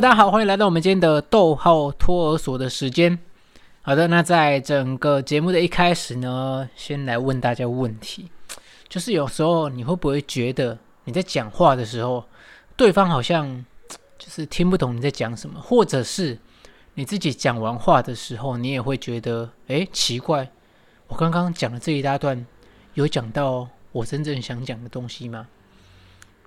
大家好，欢迎来到我们今天的逗号托儿所的时间。好的，那在整个节目的一开始呢，先来问大家问题，就是有时候你会不会觉得你在讲话的时候，对方好像就是听不懂你在讲什么，或者是你自己讲完话的时候，你也会觉得，诶，奇怪，我刚刚讲的这一大段有讲到我真正想讲的东西吗？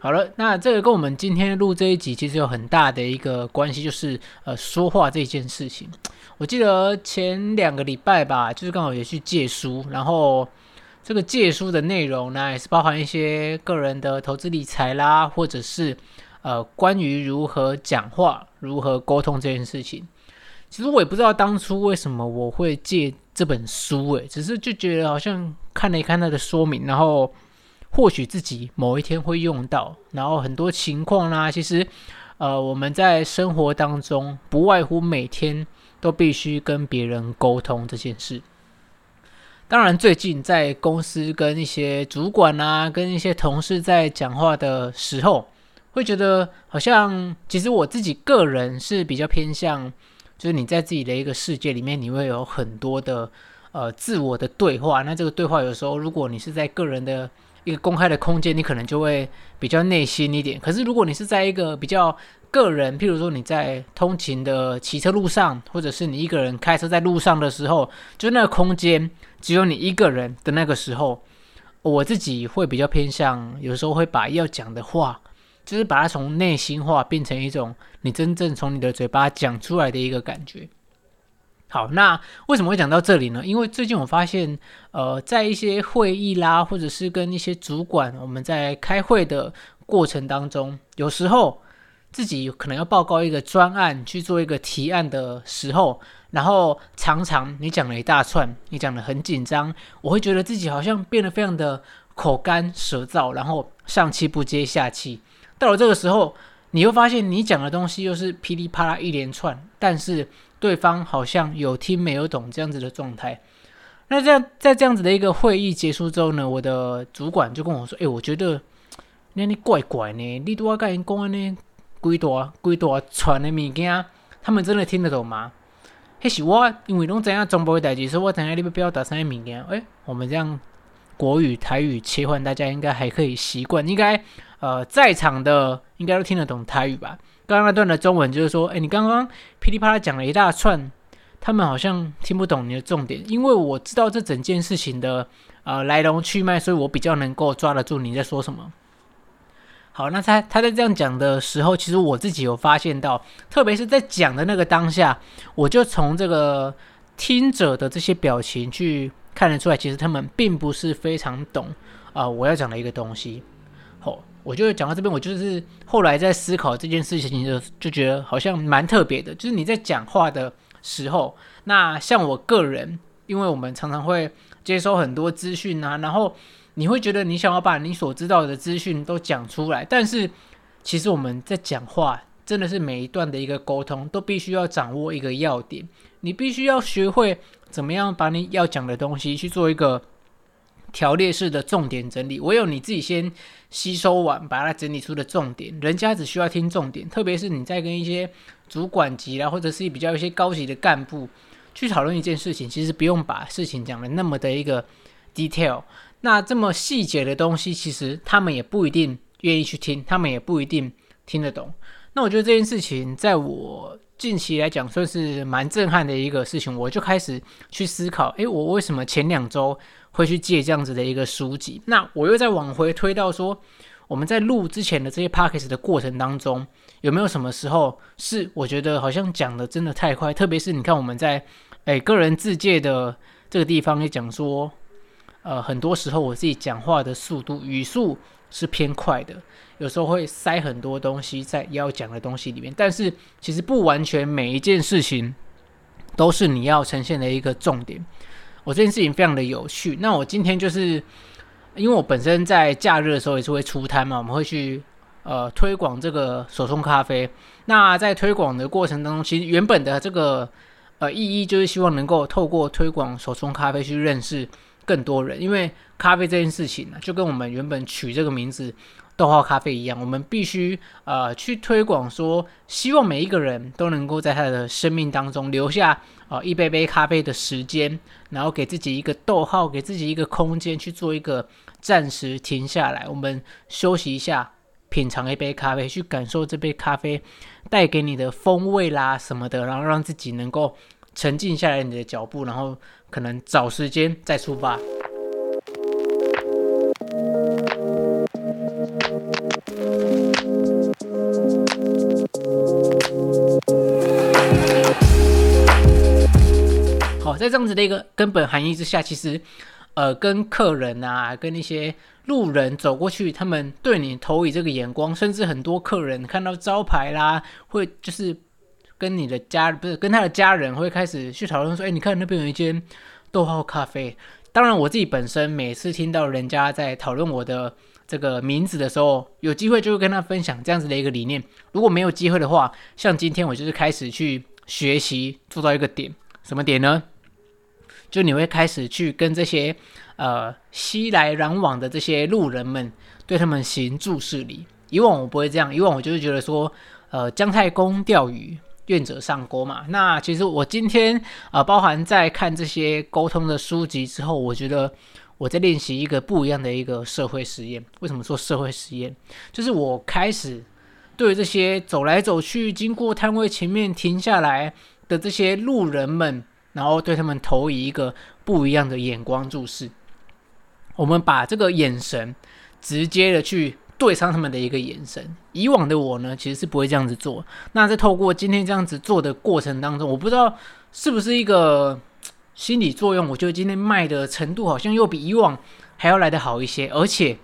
好了，那这个跟我们今天录这一集其实有很大的一个关系，就是呃说话这件事情。我记得前两个礼拜吧，就是刚好也去借书，然后这个借书的内容呢，也是包含一些个人的投资理财啦，或者是呃关于如何讲话、如何沟通这件事情。其实我也不知道当初为什么我会借这本书，诶，只是就觉得好像看了一看它的说明，然后。或许自己某一天会用到，然后很多情况呢，其实，呃，我们在生活当中不外乎每天都必须跟别人沟通这件事。当然，最近在公司跟一些主管啊，跟一些同事在讲话的时候，会觉得好像，其实我自己个人是比较偏向，就是你在自己的一个世界里面，你会有很多的呃自我的对话。那这个对话有时候，如果你是在个人的一个公开的空间，你可能就会比较内心一点。可是如果你是在一个比较个人，譬如说你在通勤的骑车路上，或者是你一个人开车在路上的时候，就那个空间只有你一个人的那个时候，我自己会比较偏向，有时候会把要讲的话，就是把它从内心话变成一种你真正从你的嘴巴讲出来的一个感觉。好，那为什么会讲到这里呢？因为最近我发现，呃，在一些会议啦，或者是跟一些主管，我们在开会的过程当中，有时候自己可能要报告一个专案，去做一个提案的时候，然后常常你讲了一大串，你讲得很紧张，我会觉得自己好像变得非常的口干舌燥，然后上气不接下气。到了这个时候，你会发现你讲的东西又是噼里啪啦一连串，但是。对方好像有听没有懂这样子的状态，那这样在这样子的一个会议结束之后呢，我的主管就跟我说：“哎，我觉得那你怪怪呢，你都要跟人讲呢，几大几大串的物件，他们真的听得懂吗？”迄是我因为拢知影中部的代志，所以我知影你要表达啥物件。哎，我们这样国语台语切换，大家应该还可以习惯，应该呃在场的应该都听得懂台语吧。刚刚那段的中文就是说，哎，你刚刚噼里啪啦讲了一大串，他们好像听不懂你的重点，因为我知道这整件事情的呃来龙去脉，所以我比较能够抓得住你在说什么。好，那他他在这样讲的时候，其实我自己有发现到，特别是在讲的那个当下，我就从这个听者的这些表情去看得出来，其实他们并不是非常懂啊、我要讲的一个东西。好。我就讲到这边，我就是后来在思考这件事情，就就觉得好像蛮特别的。就是你在讲话的时候，那像我个人，因为我们常常会接收很多资讯啊，然后你会觉得你想要把你所知道的资讯都讲出来，但是其实我们在讲话，真的是每一段的一个沟通都必须要掌握一个要点，你必须要学会怎么样把你要讲的东西去做一个。条列式的重点整理，唯有你自己先吸收完，把它整理出的重点，人家只需要听重点。特别是你在跟一些主管级啦，或者是比较一些高级的干部去讨论一件事情，其实不用把事情讲的那么的一个 detail。那这么细节的东西，其实他们也不一定愿意去听，他们也不一定听得懂。那我觉得这件事情，在我近期来讲，算是蛮震撼的一个事情。我就开始去思考，诶，我为什么前两周会去借这样子的一个书籍？那我又再往回推到说，我们在录之前的这些 podcast 的过程当中，有没有什么时候是我觉得好像讲的真的太快？特别是你看我们在诶个人自介的这个地方也讲说，呃，很多时候我自己讲话的速度语速是偏快的。有时候会塞很多东西在要讲的东西里面，但是其实不完全每一件事情都是你要呈现的一个重点。我这件事情非常的有趣。那我今天就是因为我本身在假日的时候也是会出摊嘛，我们会去呃推广这个手冲咖啡。那在推广的过程当中，其实原本的这个呃意义就是希望能够透过推广手冲咖啡去认识更多人，因为咖啡这件事情呢，就跟我们原本取这个名字豆泡咖啡一样，我们必须呃去推广说，希望每一个人都能够在他的生命当中留下啊、呃、一杯杯咖啡的时间，然后给自己一个逗号，给自己一个空间去做一个暂时停下来，我们休息一下，品尝一杯咖啡，去感受这杯咖啡带给你的风味啦什么的，然后让自己能够沉静下来你的脚步，然后可能找时间再出发。好在这样子的一个根本含义之下，其实，呃，跟客人啊，跟那些路人走过去，他们对你投以这个眼光，甚至很多客人看到招牌啦，会就是跟你的家不是跟他的家人会开始去讨论说，哎，你看那边有一间逗号咖啡。当然，我自己本身每次听到人家在讨论我的这个名字的时候，有机会就会跟他分享这样子的一个理念。如果没有机会的话，像今天我就是开始去学习做到一个点，什么点呢？就你会开始去跟这些呃熙来攘往的这些路人们，对他们行注释礼。以往我不会这样，以往我就是觉得说，呃，姜太公钓鱼，愿者上钩嘛。那其实我今天啊、呃，包含在看这些沟通的书籍之后，我觉得我在练习一个不一样的一个社会实验。为什么说社会实验？就是我开始对这些走来走去、经过摊位前面停下来的这些路人们。然后对他们投以一个不一样的眼光注视，我们把这个眼神直接的去对上他们的一个眼神。以往的我呢，其实是不会这样子做。那在透过今天这样子做的过程当中，我不知道是不是一个 心理作用，我觉得今天卖的程度好像又比以往还要来得好一些。而且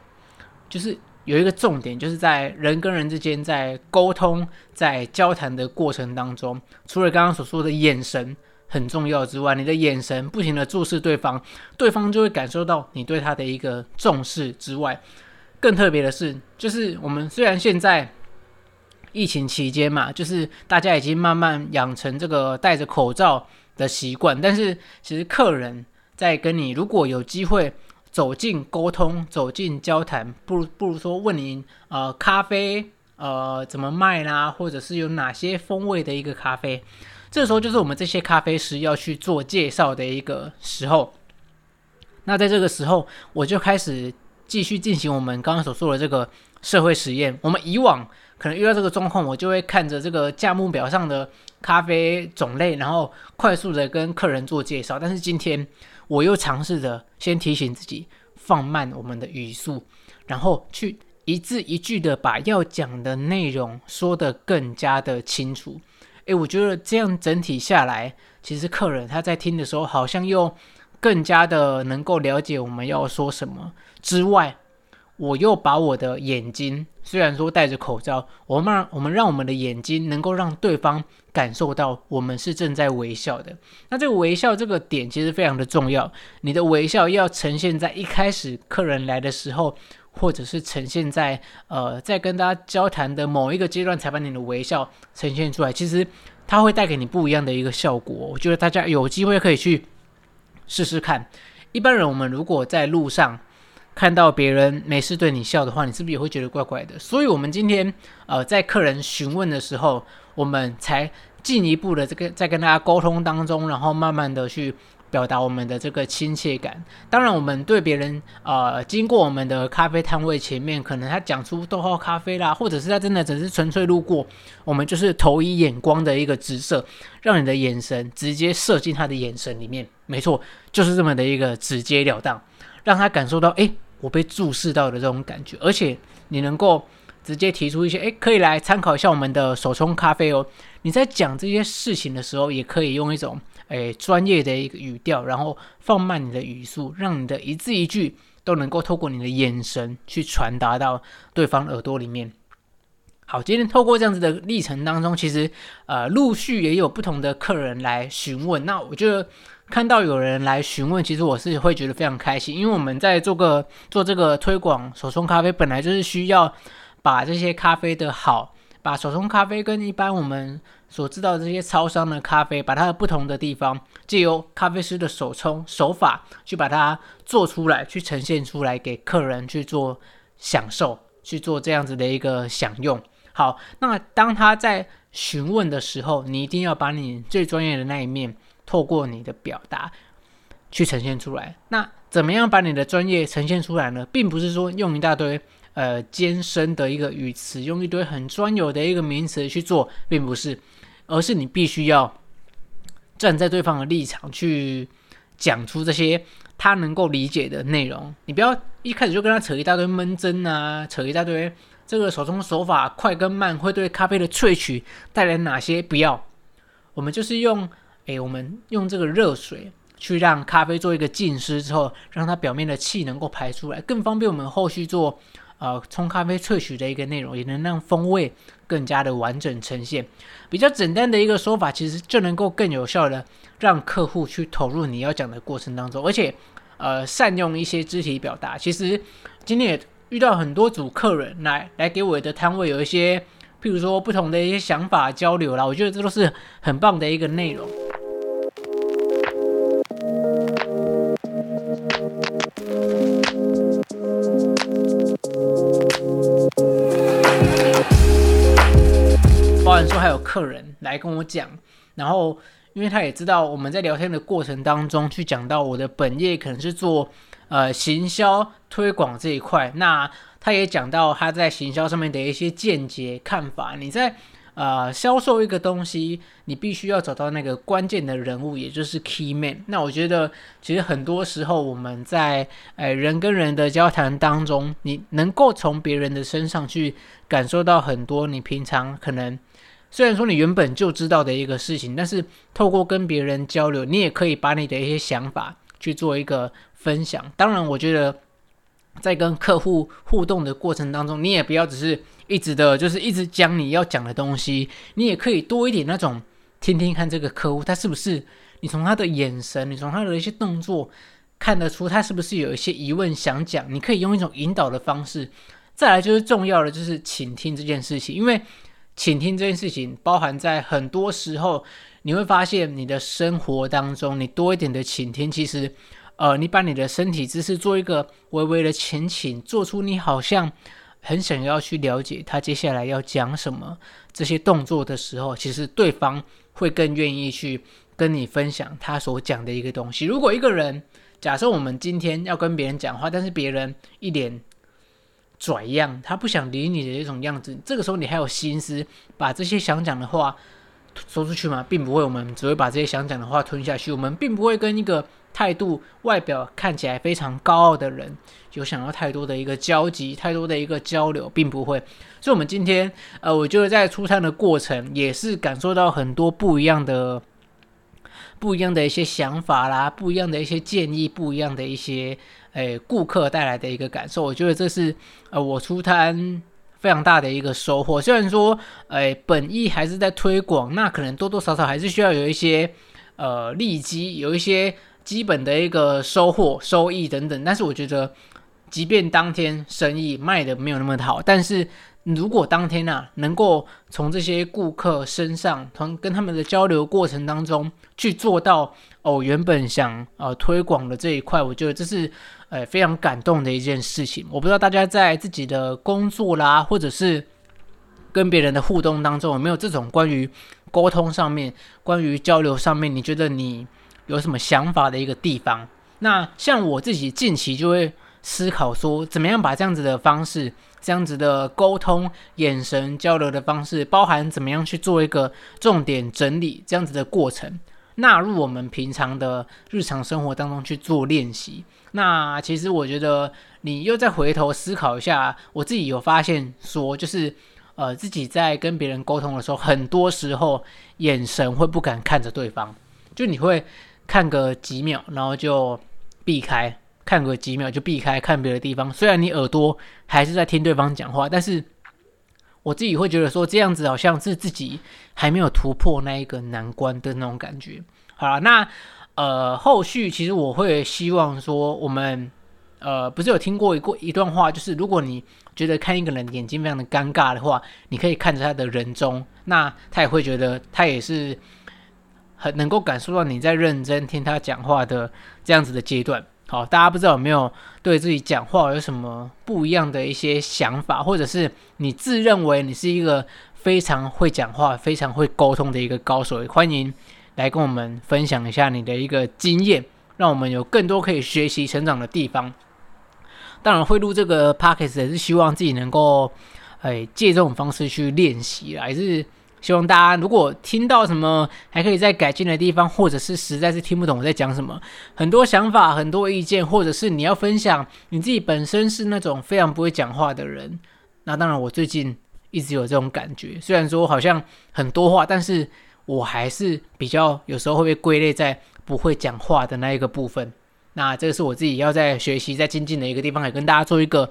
就是有一个重点，就是在人跟人之间在沟通、在交谈的过程当中，除了刚刚所说的眼神。很重要之外，你的眼神不停地注视对方，对方就会感受到你对他的一个重视之外，更特别的是，就是我们虽然现在疫情期间嘛，就是大家已经慢慢养成这个戴着口罩的习惯，但是其实客人在跟你如果有机会走进沟通、走进交谈，不如不如说问你呃咖啡呃怎么卖啦，或者是有哪些风味的一个咖啡。这时候就是我们这些咖啡师要去做介绍的一个时候。那在这个时候，我就开始继续进行我们刚刚所说的这个社会实验。我们以往可能遇到这个状况，我就会看着这个价目表上的咖啡种类，然后快速的跟客人做介绍。但是今天，我又尝试着先提醒自己放慢我们的语速，然后去一字一句的把要讲的内容说得更加的清楚。诶，我觉得这样整体下来，其实客人他在听的时候，好像又更加的能够了解我们要说什么。之外，我又把我的眼睛，虽然说戴着口罩，我们让我们让我们的眼睛能够让对方感受到我们是正在微笑的。那这个微笑这个点其实非常的重要，你的微笑要呈现在一开始客人来的时候。或者是呈现在呃，在跟大家交谈的某一个阶段，才把你的微笑呈现出来。其实它会带给你不一样的一个效果。我觉得大家有机会可以去试试看。一般人我们如果在路上看到别人没事对你笑的话，你是不是也会觉得怪怪的？所以，我们今天呃，在客人询问的时候，我们才进一步的这个在跟大家沟通当中，然后慢慢的去。表达我们的这个亲切感。当然，我们对别人，呃，经过我们的咖啡摊位前面，可能他讲出逗号咖啡啦，或者是他真的只是纯粹路过，我们就是投以眼光的一个直射，让你的眼神直接射进他的眼神里面。没错，就是这么的一个直截了当，让他感受到，诶，我被注视到的这种感觉。而且，你能够直接提出一些，诶，可以来参考一下我们的手冲咖啡哦。你在讲这些事情的时候，也可以用一种。诶，专业的一个语调，然后放慢你的语速，让你的一字一句都能够透过你的眼神去传达到对方耳朵里面。好，今天透过这样子的历程当中，其实呃，陆续也有不同的客人来询问。那我觉得看到有人来询问，其实我是会觉得非常开心，因为我们在做个做这个推广手冲咖啡，本来就是需要把这些咖啡的好，把手冲咖啡跟一般我们。所知道的这些超商的咖啡，把它的不同的地方，借由咖啡师的手冲手法去把它做出来，去呈现出来给客人去做享受，去做这样子的一个享用。好，那当他在询问的时候，你一定要把你最专业的那一面，透过你的表达去呈现出来。那怎么样把你的专业呈现出来呢？并不是说用一大堆呃艰深的一个语词，用一堆很专有的一个名词去做，并不是，而是你必须要站在对方的立场去讲出这些他能够理解的内容。你不要一开始就跟他扯一大堆闷针啊，扯一大堆。这个手冲手法快跟慢会对咖啡的萃取带来哪些？不要，我们就是用，诶，我们用这个热水去让咖啡做一个浸湿之后，让它表面的气能够排出来，更方便我们后续做呃冲咖啡萃取的一个内容，也能让风味更加的完整呈现。比较简单的一个说法，其实就能够更有效的让客户去投入你要讲的过程当中，而且呃善用一些肢体表达。其实今天也。遇到很多组客人来来给我的摊位有一些，譬如说不同的一些想法交流啦，我觉得这都是很棒的一个内容。客人来跟我讲，然后因为他也知道我们在聊天的过程当中去讲到我的本业可能是做。呃，行销推广这一块，那他也讲到他在行销上面的一些见解看法。你在呃销售一个东西，你必须要找到那个关键的人物，也就是 key man。那我觉得，其实很多时候我们在呃人跟人的交谈当中，你能够从别人的身上去感受到很多你平常可能虽然说你原本就知道的一个事情，但是透过跟别人交流，你也可以把你的一些想法去做一个。分享，当然，我觉得在跟客户互动的过程当中，你也不要只是一直的，就是一直讲你要讲的东西，你也可以多一点那种听听看这个客户他是不是，你从他的眼神，你从他的一些动作看得出他是不是有一些疑问想讲，你可以用一种引导的方式。再来就是重要的就是倾听这件事情，因为倾听这件事情包含在很多时候，你会发现你的生活当中，你多一点的倾听，其实。呃，你把你的身体姿势做一个微微的前倾，做出你好像很想要去了解他接下来要讲什么这些动作的时候，其实对方会更愿意去跟你分享他所讲的一个东西。如果一个人，假设我们今天要跟别人讲话，但是别人一脸拽样，他不想理你的一种样子，这个时候你还有心思把这些想讲的话说出去吗？并不会，我们只会把这些想讲的话吞下去，我们并不会跟一个。态度、外表看起来非常高傲的人，有想要太多的一个交集、太多的一个交流，并不会。所以，我们今天，呃，我觉得在出餐的过程，也是感受到很多不一样的、不一样的一些想法啦，不一样的一些建议，不一样的一些，诶，顾客带来的一个感受。我觉得这是，呃，我出摊非常大的一个收获。虽然说，诶，本意还是在推广，那可能多多少少还是需要有一些，呃，利基，有一些。基本的一个收获、收益等等，但是我觉得，即便当天生意卖的没有那么好，但是如果当天啊能够从这些顾客身上，从跟他们的交流过程当中去做到哦，原本想呃推广的这一块，我觉得这是呃非常感动的一件事情。我不知道大家在自己的工作啦，或者是 跟别人的互动当中，有没有这种关于沟通上面、关于交流上面，你觉得你？有什么想法的一个地方？那像我自己近期就会思考说，怎么样把这样子的方式、这样子的沟通、眼神交流的方式，包含怎么样去做一个重点整理，这样子的过程，纳入我们平常的日常生活当中去做练习。那其实我觉得，你又再回头思考一下，我自己有发现说，就是呃，自己在跟别人沟通的时候，很多时候眼神会不敢看着对方，就你会。看个几秒，然后就避开；看个几秒就避开，看别的地方。虽然你耳朵还是在听对方讲话，但是我自己会觉得说，这样子好像是自己还没有突破那一个难关的那种感觉。好了，那呃，后续其实我会希望说，我们呃，不是有听过一过一段话，就是如果你觉得看一个人眼睛非常的尴尬的话，你可以看着他的人中，那他也会觉得他也是。很能够感受到你在认真听他讲话的这样子的阶段。好，大家不知道有没有对自己讲话有什么不一样的一些想法，或者是你自认为你是一个非常会讲话、非常会沟通的一个高手，欢迎来跟我们分享一下你的一个经验，让我们有更多可以学习成长的地方。当然，会录这个 podcast 也是希望自己能够，哎，借这种方式去练习，还是希望大家如果听到什么还可以再改进的地方，或者是实在是听不懂我在讲什么，很多想法、很多意见，或者是你要分享你自己本身是那种非常不会讲话的人，那当然我最近一直有这种感觉，虽然说好像很多话，但是我还是比较有时候会被归类在不会讲话的那一个部分。那这个是我自己要在学习、在精进的一个地方，也跟大家做一个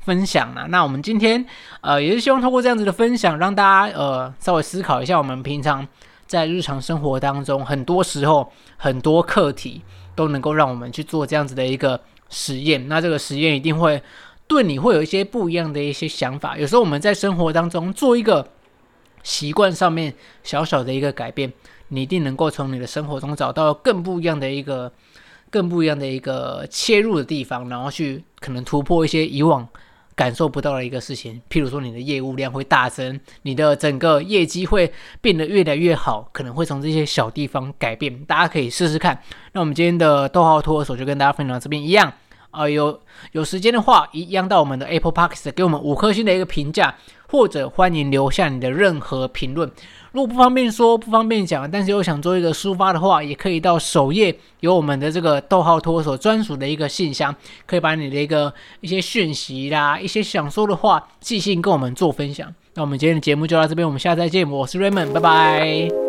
分享啦。那我们今天呃，也是希望通过这样子的分享，让大家呃稍微思考一下，我们平常在日常生活当中，很多时候很多课题都能够让我们去做这样子的一个实验。那这个实验一定会对你会有一些不一样的一些想法。有时候我们在生活当中做一个习惯上面小小的一个改变，你一定能够从你的生活中找到更不一样的一个。更不一样的一个切入的地方，然后去可能突破一些以往感受不到的一个事情，譬如说你的业务量会大增，你的整个业绩会变得越来越好，可能会从这些小地方改变，大家可以试试看。那我们今天的逗号托儿所就跟大家分享到这边一样啊、呃，有有时间的话，一样到我们的 Apple Podcast 给我们五颗星的一个评价，或者欢迎留下你的任何评论。如果不方便说，不方便讲，但是又想做一个抒发的话，也可以到首页有我们的这个逗号托所专属的一个信箱，可以把你的一个一些讯息啦，一些想说的话寄信跟我们做分享。那我们今天的节目就到这边，我们下次再见。我是 Raymond，拜拜。